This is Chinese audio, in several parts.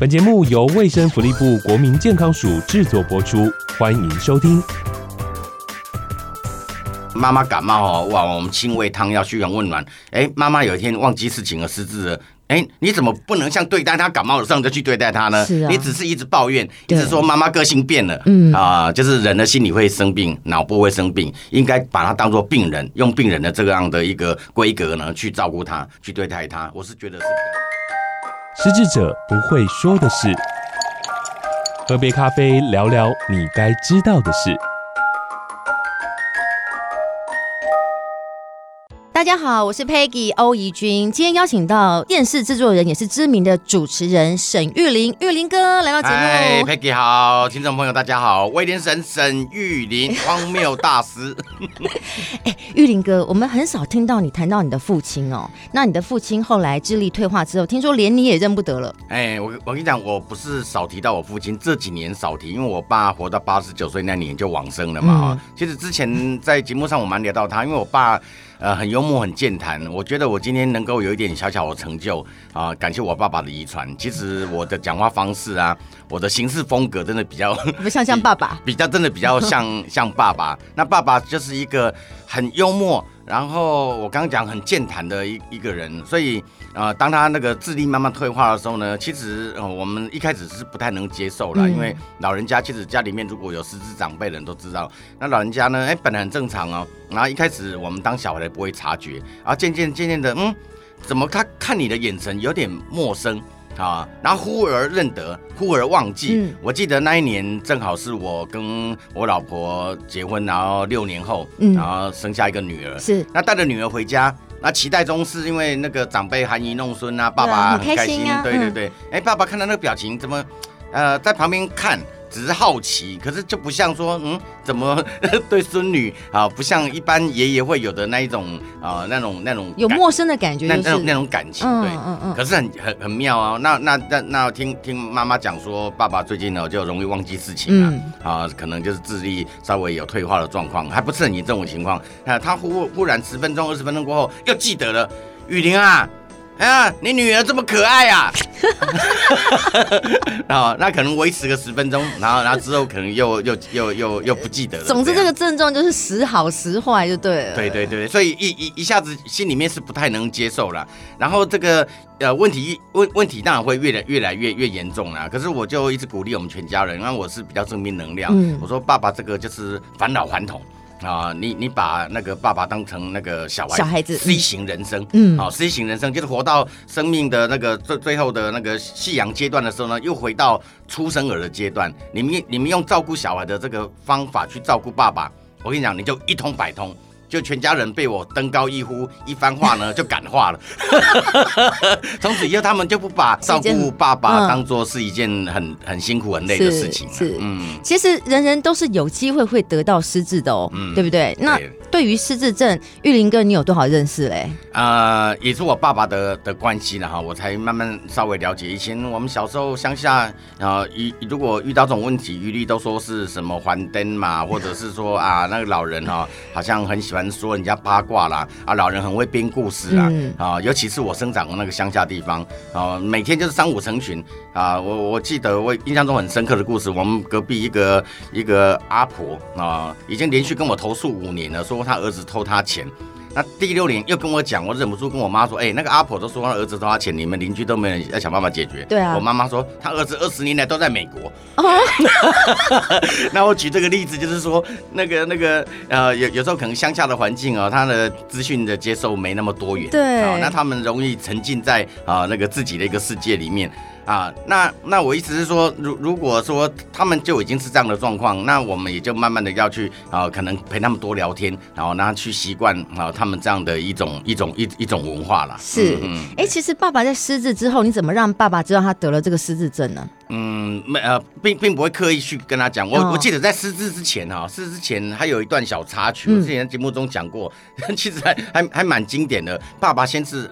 本节目由卫生福利部国民健康署制作播出，欢迎收听。妈妈感冒哦，哇，我们清胃汤要嘘寒问暖。哎，妈妈有一天忘记事情而失智了。哎，你怎么不能像对待她感冒的时候就去对待她呢？是啊，你只是一直抱怨，一直说妈妈个性变了。嗯啊，就是人的心理会生病，脑部会生病，应该把她当做病人，用病人的这个样的一个规格呢去照顾她，去对待她。我是觉得是。失智者不会说的事，喝杯咖啡聊聊你该知道的事。大家好，我是 Peggy 欧怡君，今天邀请到电视制作人，也是知名的主持人沈玉林，玉林哥来到节目。哎，Peggy 好，听众朋友大家好，威廉神沈玉林，荒谬大师。哎，玉林哥，我们很少听到你谈到你的父亲哦。那你的父亲后来智力退化之后，听说连你也认不得了。哎，我我跟你讲，我不是少提到我父亲，这几年少提，因为我爸活到八十九岁那年就往生了嘛。嗯、其实之前在节目上我蛮聊到他，因为我爸。呃，很幽默，很健谈。我觉得我今天能够有一点小小的成就啊、呃，感谢我爸爸的遗传。其实我的讲话方式啊，我的行事风格真的比较不像像爸爸，比较真的比较像 像爸爸。那爸爸就是一个很幽默。然后我刚刚讲很健谈的一一个人，所以呃，当他那个智力慢慢退化的时候呢，其实呃我们一开始是不太能接受啦，嗯、因为老人家其实家里面如果有失智长辈的人都知道，那老人家呢，哎，本来很正常哦，然后一开始我们当小孩的不会察觉，然后渐渐渐渐的，嗯，怎么他看你的眼神有点陌生？啊，然后忽而认得，忽而忘记。嗯、我记得那一年正好是我跟我老婆结婚，然后六年后，嗯、然后生下一个女儿。是，那带着女儿回家，那期待中是因为那个长辈含饴弄孙啊，爸爸很开心。对对对，哎、嗯，爸爸看到那个表情，怎么，呃，在旁边看。只是好奇，可是就不像说，嗯，怎么 对孙女啊，不像一般爷爷会有的那一种啊，那种那种有陌生的感觉，就是，那那种那种感情，对，嗯嗯。可是很很很妙啊，那那那那听听妈妈讲说，爸爸最近呢就容易忘记事情啊，可能就是智力稍微有退化的状况，还不是很严重的情况。啊，他忽忽然十分钟、二十分钟过后又记得了，雨林啊。哎呀，你女儿这么可爱啊！然后那可能维持个十分钟，然后然后之后可能又又又又又不记得了。总之这个症状就是时好时坏，就对了。对对对，所以一一一下子心里面是不太能接受了。然后这个呃问题问问题当然会越来越来越越严重了。可是我就一直鼓励我们全家人，因为我是比较正面能量。嗯，我说爸爸这个就是返老还童。啊，你你把那个爸爸当成那个小孩小孩子，C 型人生，嗯，好，C 型人生就是活到生命的那个最最后的那个夕阳阶段的时候呢，又回到出生儿的阶段。你们你们用照顾小孩的这个方法去照顾爸爸，我跟你讲，你就一通百通。就全家人被我登高一呼，一番话呢 就感化了。从此以后，他们就不把照顾爸爸当做是一件很很辛苦、很累的事情。是，嗯，其实人人都是有机会会得到失智的哦，嗯，对不对？那对于失智症，玉林哥，你有多少认识嘞？呃，也是我爸爸的的关系了哈，我才慢慢稍微了解。以前我们小时候乡下啊，遇如果遇到这种问题，一律都说是什么还灯嘛，或者是说啊，那个老人哈，好像很喜欢。说人家八卦啦，啊，老人很会编故事啦，嗯、啊，尤其是我生长的那个乡下地方，啊，每天就是三五成群，啊，我我记得我印象中很深刻的故事，我们隔壁一个一个阿婆啊，已经连续跟我投诉五年了，说他儿子偷他钱。那第六年又跟我讲，我忍不住跟我妈说，哎、欸，那个阿婆都说他儿子偷他钱，你们邻居都没人要想办法解决。对啊。我妈妈说，他儿子二十年来都在美国。哦。那我举这个例子，就是说，那个那个呃，有有时候可能乡下的环境啊、哦，他的资讯的接受没那么多元。对。啊、哦，那他们容易沉浸在啊、呃、那个自己的一个世界里面。啊，那那我意思是说，如如果说他们就已经是这样的状况，那我们也就慢慢的要去啊，可能陪他们多聊天，然后让他去习惯啊他们这样的一种一种一一种文化了。是，哎、嗯欸，其实爸爸在失智之后，你怎么让爸爸知道他得了这个失智症呢？嗯，没呃，并并不会刻意去跟他讲。我、哦、我记得在失智之前哈，失智之前还有一段小插曲，我之前节目中讲过，嗯、其实还还还蛮经典的。爸爸先是。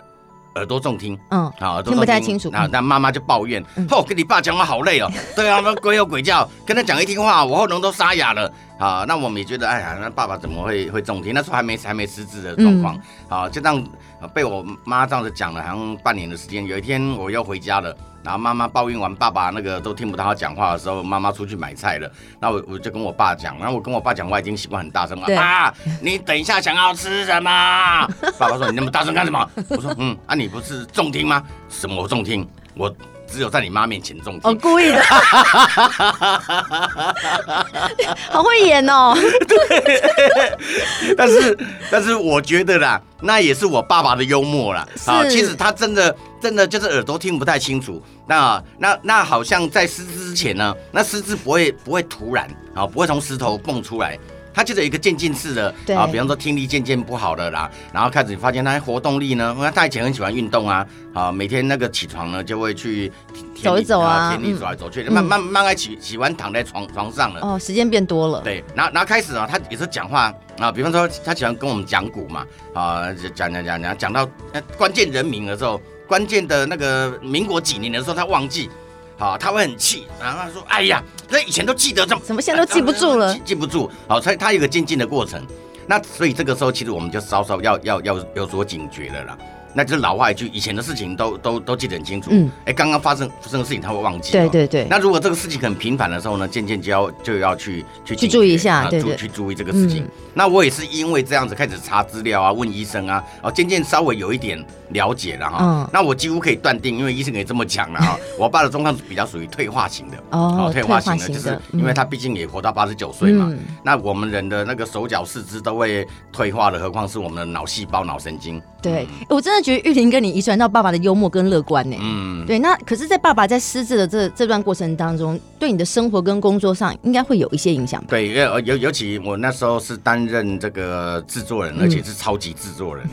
耳朵重听，嗯，好，耳朵听，不太清楚。那那妈妈就抱怨，哦，跟你爸讲话好累哦。对啊，那鬼吼鬼叫，跟他讲一听话，我喉咙都沙哑了。啊，那我们也觉得，哎呀，那爸爸怎么会会重听？那时候还没还没失智的状况。啊，就这样被我妈这样子讲了，好像半年的时间。有一天我又回家了，然后妈妈抱怨完爸爸那个都听不到他讲话的时候，妈妈出去买菜了，那我我就跟我爸讲，然后我跟我爸讲话已经习惯很大声了，爸，你等一下想要吃什么？爸爸说你那么大声干什么？我说嗯，啊你不是重听吗？什么我重听？我。只有在你妈面前重听，哦，故意的，好会演哦。对，但是但是我觉得啦，那也是我爸爸的幽默啦。啊，其实他真的真的就是耳朵听不太清楚。那那那好像在失智之前呢，那失智不会不会突然啊，不会从石头蹦出来。他就是一个渐进式的啊，比方说听力渐渐不好了啦，然后开始发现他活动力呢，因为他以前很喜欢运动啊，啊，每天那个起床呢就会去走一走啊，田里走来走去，慢慢慢慢喜喜欢躺在床床上了。哦，时间变多了。对，然后然后开始啊，他也是讲话啊，比方说他喜欢跟我们讲古嘛，啊，讲讲讲讲讲到关键人名的时候，关键的那个民国几年的时候，他忘记。好，他会很气，然后他说：“哎呀，那以前都记得这么，怎么现在都记不住了？记记不住。好，所以他有个渐进的过程。那所以这个时候，其实我们就稍稍要要要有所警觉了啦。”那就是老话一句，以前的事情都都都记得很清楚。嗯，哎，刚刚发生发生的事情他会忘记。对对对。那如果这个事情很频繁的时候呢，渐渐就要就要去去去注意一下，对对，去注意这个事情。那我也是因为这样子开始查资料啊，问医生啊，哦，渐渐稍微有一点了解了哈。嗯。那我几乎可以断定，因为医生也这么讲了哈，我爸的状况比较属于退化型的。哦。退化型的，就是因为他毕竟也活到八十九岁嘛。那我们人的那个手脚四肢都会退化的，何况是我们的脑细胞、脑神经。对，我真的觉得玉林跟你遗传到爸爸的幽默跟乐观呢。嗯，对。那可是，在爸爸在失智的这这段过程当中，对你的生活跟工作上，应该会有一些影响吧？对，因为尤尤其我那时候是担任这个制作人，而且是超级制作人。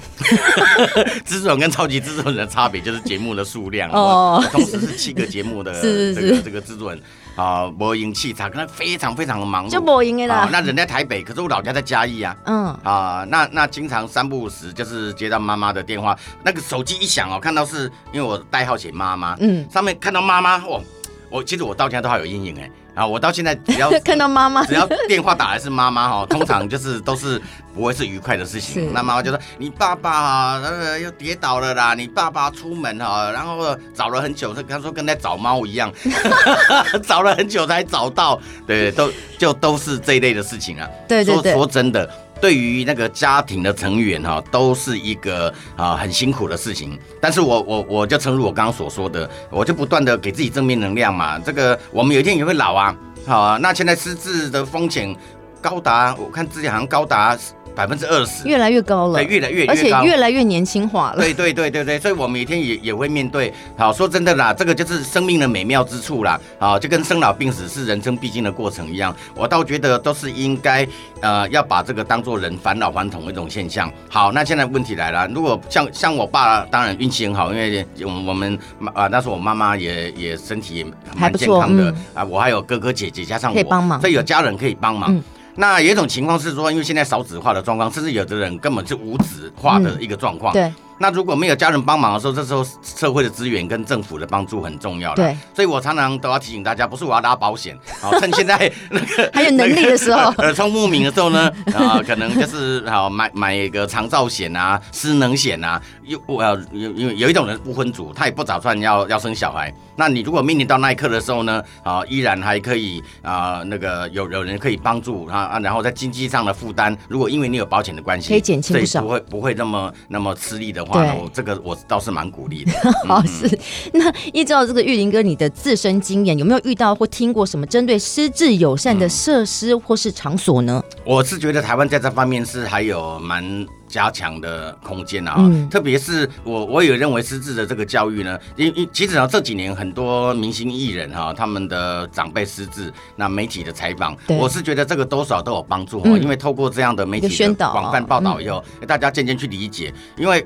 制作人跟超级制作人的差别就是节目的数量哦，同时是七个节目的 这个这个制作人。啊，播音器材可能非常非常的忙碌，就播音的啦。啊，那人在台北，可是我老家在嘉义啊。嗯。啊，那那经常三不五时就是接到妈妈的电话，那个手机一响哦，看到是因为我代号写妈妈，嗯，上面看到妈妈，哦，我其实我到现在都还有阴影哎。啊，我到现在 只要看到妈妈，只要电话打来是妈妈哈，通常就是都是不会是愉快的事情。那妈妈就说：“你爸爸呃又跌倒了啦，你爸爸出门哈，然后找了很久，他他说跟在找猫一样，找了很久才找到。”对，都就都是这一类的事情啊。对对对，说说真的。对于那个家庭的成员哈，都是一个啊很辛苦的事情。但是我我我就诚如我刚刚所说的，我就不断的给自己正面能量嘛。这个我们有一天也会老啊，好啊。那现在失智的风险高达，我看自己好像高达。百分之二十，越来越高了，对，越来越，而且越来越年轻化了。对对对对对，所以我每天也也会面对。好，说真的啦，这个就是生命的美妙之处啦。好，就跟生老病死是人生必经的过程一样，我倒觉得都是应该呃要把这个当做人返老还童的一种现象。好，那现在问题来了，如果像像我爸，当然运气很好，因为我我们啊那时候我妈妈也也身体也蛮健康的啊，我还有哥哥姐姐加上我，可以帮忙，所以有家人可以帮忙。那有一种情况是说，因为现在少子化的状况，甚至有的人根本是无子化的一个状况。对。那如果没有家人帮忙的时候，这时候社会的资源跟政府的帮助很重要了。对，所以我常常都要提醒大家，不是我要拉保险，好，趁现在那个还有能力的时候，耳 聪目明的时候呢，啊，可能就是好买买一个长照险啊、失能险啊。有我要有有有一种人不婚族，他也不打算要要生小孩。那你如果面临到那一刻的时候呢，啊，依然还可以啊，那个有有人可以帮助他啊，然后在经济上的负担，如果因为你有保险的关系，可以减轻不少，不会不会那么那么吃力的。对，我这个我倒是蛮鼓励的。好，是那依照这个玉林哥你的自身经验，有没有遇到或听过什么针对失智友善的设施或是场所呢？我是觉得台湾在这方面是还有蛮加强的空间啊，嗯、特别是我我也认为失智的这个教育呢，因因其实啊这几年很多明星艺人哈，他们的长辈失智，那媒体的采访，我是觉得这个多少都有帮助，嗯、因为透过这样的媒体的广泛报道以后，嗯、大家渐渐去理解，因为。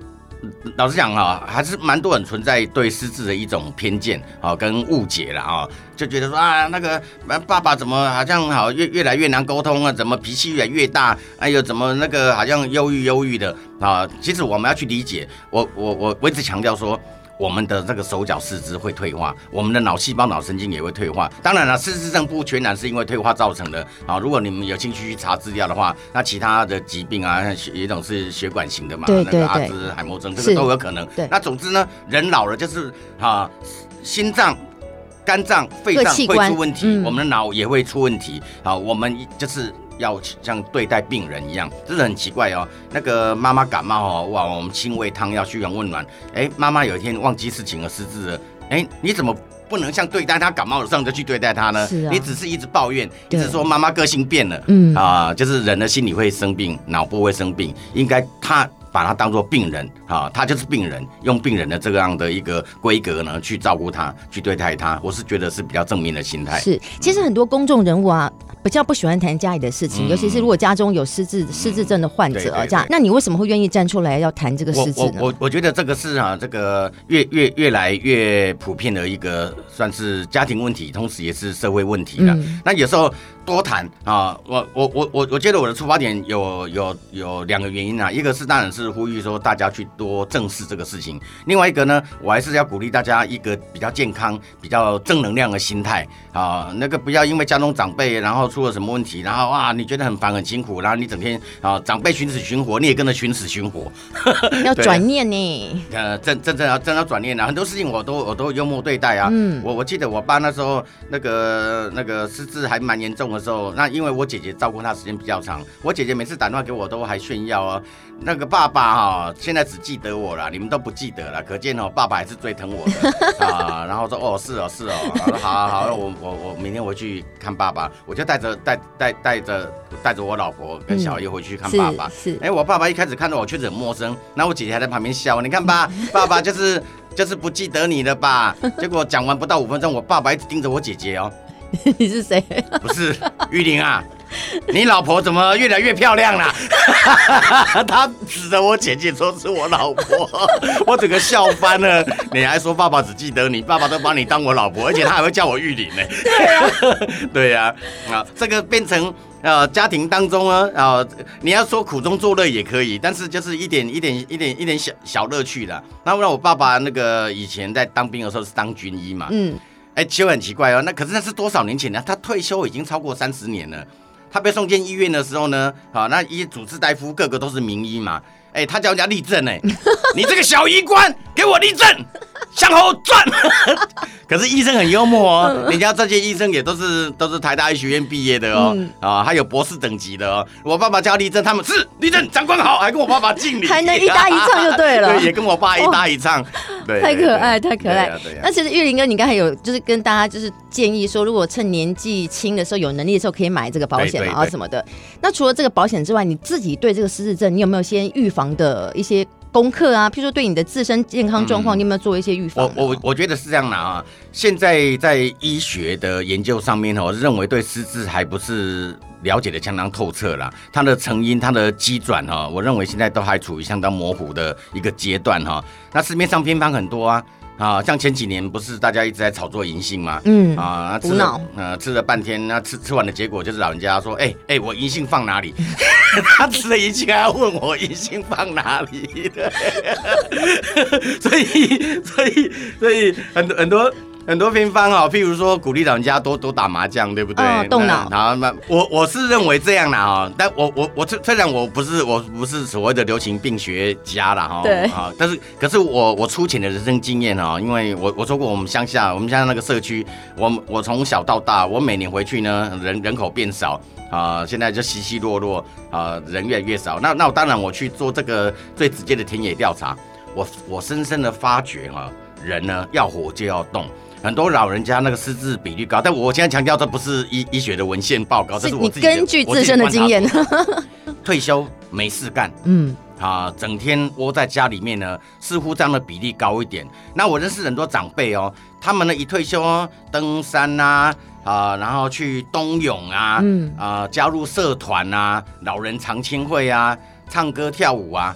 老实讲哈，还是蛮多人存在对失智的一种偏见啊，跟误解了啊，就觉得说啊，那个爸爸怎么好像好越越来越难沟通啊，怎么脾气越来越大，哎呦，怎么那个好像忧郁忧郁的啊？其实我们要去理解，我我我我一直强调说。我们的这个手脚四肢会退化，我们的脑细胞、脑神经也会退化。当然了，失智症不全然是因为退化造成的啊。如果你们有兴趣去查资料的话，那其他的疾病啊，有一种是血管型的嘛，对对对，那个阿兹海默症这个都有可能。对，那总之呢，人老了就是啊。心脏、肝脏、肺脏会出问题，嗯、我们的脑也会出问题。好，我们就是要像对待病人一样，真的很奇怪哦。那个妈妈感冒哦，哇，我们清胃汤药嘘寒问暖。哎，妈妈有一天忘记事情而失智了。哎，你怎么？不能像对待他感冒的时候就去对待他呢？是啊，你只是一直抱怨，一直说妈妈个性变了，嗯啊、呃，就是人的心理会生病，脑部会生病，应该他把他当做病人啊，他就是病人，用病人的这样的一个规格呢去照顾他，去对待他，我是觉得是比较正面的心态。是，其实很多公众人物啊。比较不喜欢谈家里的事情，嗯、尤其是如果家中有失智、失智症的患者啊，这样，那你为什么会愿意站出来要谈这个事情呢？我我我觉得这个是啊，这个越越越来越普遍的一个算是家庭问题，同时也是社会问题了。嗯、那有时候多谈啊，我我我我我觉得我的出发点有有有两个原因啊，一个是当然是呼吁说大家去多正视这个事情，另外一个呢，我还是要鼓励大家一个比较健康、比较正能量的心态啊，那个不要因为家中长辈然后。出了什么问题？然后啊，你觉得很烦很辛苦，然后你整天啊，长辈寻死寻活，你也跟着寻死寻活，要转念呢。呃，真真正要真要转念啊，很多事情我都我都幽默对待啊。嗯，我我记得我爸那时候那个那个失智还蛮严重的时候，那因为我姐姐照顾他时间比较长，我姐姐每次打电话给我都还炫耀哦。那个爸爸哈，现在只记得我了，你们都不记得了，可见哦，爸爸还是最疼我的 啊。然后说哦，是哦，是哦，好，好，好，我我我明天回去看爸爸，我就带着带带带着带着我老婆跟小姨回去看爸爸。嗯、是，哎、欸，我爸爸一开始看到我确实很陌生，然后我姐姐还在旁边笑，你看吧，爸爸就是就是不记得你了吧？结果讲完不到五分钟，我爸爸一直盯着我姐姐哦。你是谁？不是玉玲啊。你老婆怎么越来越漂亮了？他指着我姐姐说是我老婆，我整个笑翻了。你还说爸爸只记得你，爸爸都把你当我老婆，而且他还会叫我玉玲呢。对呀，对呀，啊，这个变成呃家庭当中呢，啊，你要说苦中作乐也可以，但是就是一点一点一点一点小小乐趣的。那让我爸爸那个以前在当兵的时候是当军医嘛，嗯，哎，其实很奇怪哦，那可是那是多少年前呢？他退休已经超过三十年了。他被送进医院的时候呢，好，那医主治大夫个个都是名医嘛，哎、欸，他叫人家立正哎，你这个小医官，给我立正。向后转，可是医生很幽默哦，人家这些医生也都是都是台大医学院毕业的哦，嗯、啊，还有博士等级的哦。我爸爸叫立正，他们是立正，长官好，还跟我爸爸敬礼，还能一搭一唱就对了，对，也跟我爸一搭一唱，对，太可爱，太可爱。那其实玉林哥，你刚才有就是跟大家就是建议说，如果趁年纪轻的时候有能力的时候，可以买这个保险啊什么的。那除了这个保险之外，你自己对这个失智症，你有没有先预防的一些？功课啊，譬如说对你的自身健康状况，嗯、你有没有做一些预防？我我我觉得是这样的啊。现在在医学的研究上面，我认为对失智还不是了解的相当透彻啦。它的成因、它的机转哈，我认为现在都还处于相当模糊的一个阶段哈。那市面上偏方很多啊。啊，像前几年不是大家一直在炒作银杏吗？嗯啊，吃了呃吃了半天，那吃吃完的结果就是老人家说，哎、欸、哎、欸，我银杏放哪里？他吃了银杏还要问我银杏放哪里？对，所以所以所以很多很多。很多偏方啊，譬如说鼓励老人家多多打麻将，对不对？哦，动脑。好，那我我是认为这样啦哈，但我我我虽然我不是我不是所谓的流行病学家啦哈，对啊，但是可是我我粗浅的人生经验哈，因为我我说过我们乡下我们乡下那个社区，我我从小到大，我每年回去呢，人人口变少啊，现在就稀稀落落啊，人越来越少。那那我当然我去做这个最直接的田野调查，我我深深的发觉哈，人呢要活就要动。很多老人家那个失智比率高，但我现在强调这不是医医学的文献报告，这是我自己根据自身的经验。退休没事干，嗯啊，整天窝在家里面呢，似乎这样的比例高一点。那我认识很多长辈哦，他们呢一退休哦，登山啊啊，然后去冬泳啊，嗯啊，加入社团啊，老人常青会啊，唱歌跳舞啊，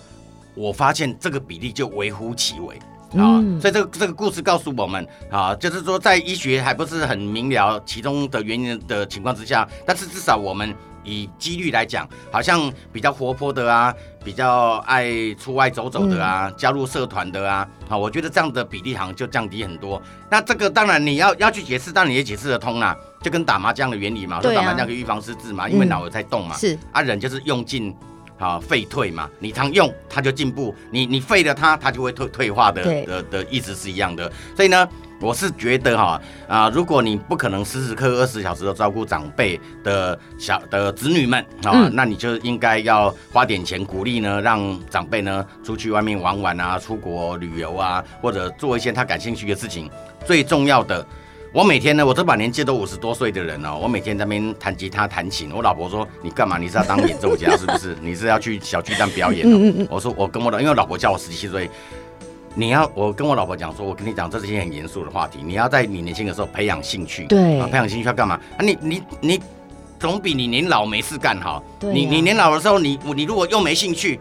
我发现这个比例就微乎其微。啊，所以这个这个故事告诉我们啊，就是说在医学还不是很明了其中的原因的情况之下，但是至少我们以几率来讲，好像比较活泼的啊，比较爱出外走走的啊，加入社团的啊，好，我觉得这样的比例好像就降低很多。那这个当然你要要去解释，当然也解释得通啦，就跟打麻将的原理嘛，说打麻将可以预防失智嘛，因为脑子在动嘛，是啊，人就是用尽。啊，废退嘛，你常用它就进步，你你废了它，它就会退退化的的的意思是一样的。所以呢，我是觉得哈啊，如果你不可能时时刻刻二十小时都照顾长辈的小的子女们啊，嗯、那你就应该要花点钱鼓励呢，让长辈呢出去外面玩玩啊，出国旅游啊，或者做一些他感兴趣的事情。最重要的，我每天呢，我这把年纪都五十多岁的人了，我每天在那边弹吉他弹琴。我老婆说：“你干嘛？你是要当演奏家是不是？你是要去小巨蛋表演？”我说：“我跟我老，因为我老婆叫我十七岁。”你要我跟我老婆讲说，我跟你讲，这是一件很严肃的话题。你要在你年轻的时候培养兴趣，对，培养兴趣要干嘛？啊，你你你总比你年老没事干好。对啊，你你年老的时候，你你如果又没兴趣，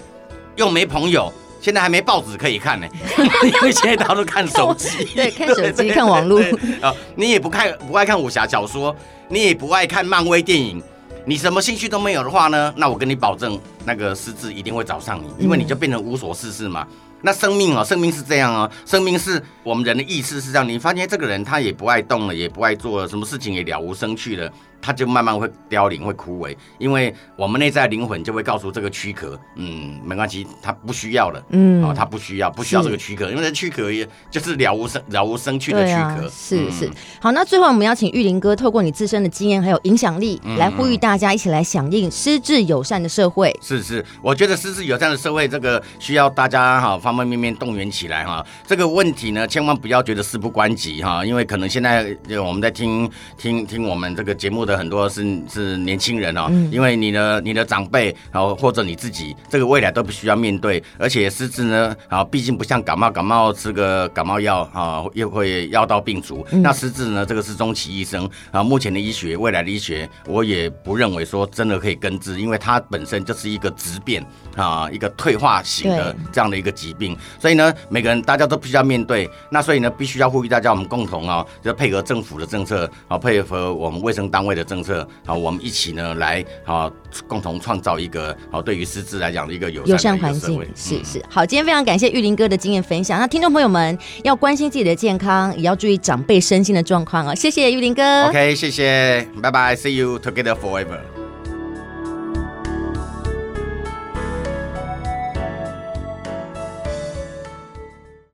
又没朋友，现在还没报纸可以看呢，因为现在大家都看手机，对，看手机 看网络啊，你也不看不爱看武侠小说，你也不爱看漫威电影，你什么兴趣都没有的话呢？那我跟你保证，那个失智一定会找上你，因为你就变成无所事事嘛。那生命啊，生命是这样啊，生命是我们人的意识是这样。你发现这个人他也不爱动了，也不爱做了，什么事情也了无生趣了。他就慢慢会凋零，会枯萎，因为我们内在灵魂就会告诉这个躯壳，嗯，没关系，他不需要了，嗯，哦，他不需要，不需要这个躯壳，因为这躯壳也就是了无生了无生趣的躯壳，是、啊、是。好，那最后我们要请玉林哥透过你自身的经验还有影响力，来呼吁大家一起来响应失智友善的社会。是是，我觉得失智友善的社会这个需要大家哈方方面面动员起来哈。这个问题呢，千万不要觉得事不关己哈，因为可能现在我们在听听听我们这个节目的。很多是是年轻人哦，因为你的你的长辈，然后或者你自己，这个未来都必须要面对，而且失智呢，啊，毕竟不像感冒，感冒吃个感冒药啊，又会药到病除。那失智呢，这个是终其一生啊。目前的医学，未来的医学，我也不认为说真的可以根治，因为它本身就是一个质变啊，一个退化型的这样的一个疾病。所以呢，每个人大家都必须要面对。那所以呢，必须要呼吁大家，我们共同啊，就配合政府的政策啊，配合我们卫生单位的。政策好，我们一起呢来啊共同创造一个好对于失智来讲的一个友善环境。是是好，今天非常感谢玉林哥的经验分享。那听众朋友们要关心自己的健康，也要注意长辈身心的状况啊！谢谢玉林哥。OK，谢谢，拜拜，See you together forever。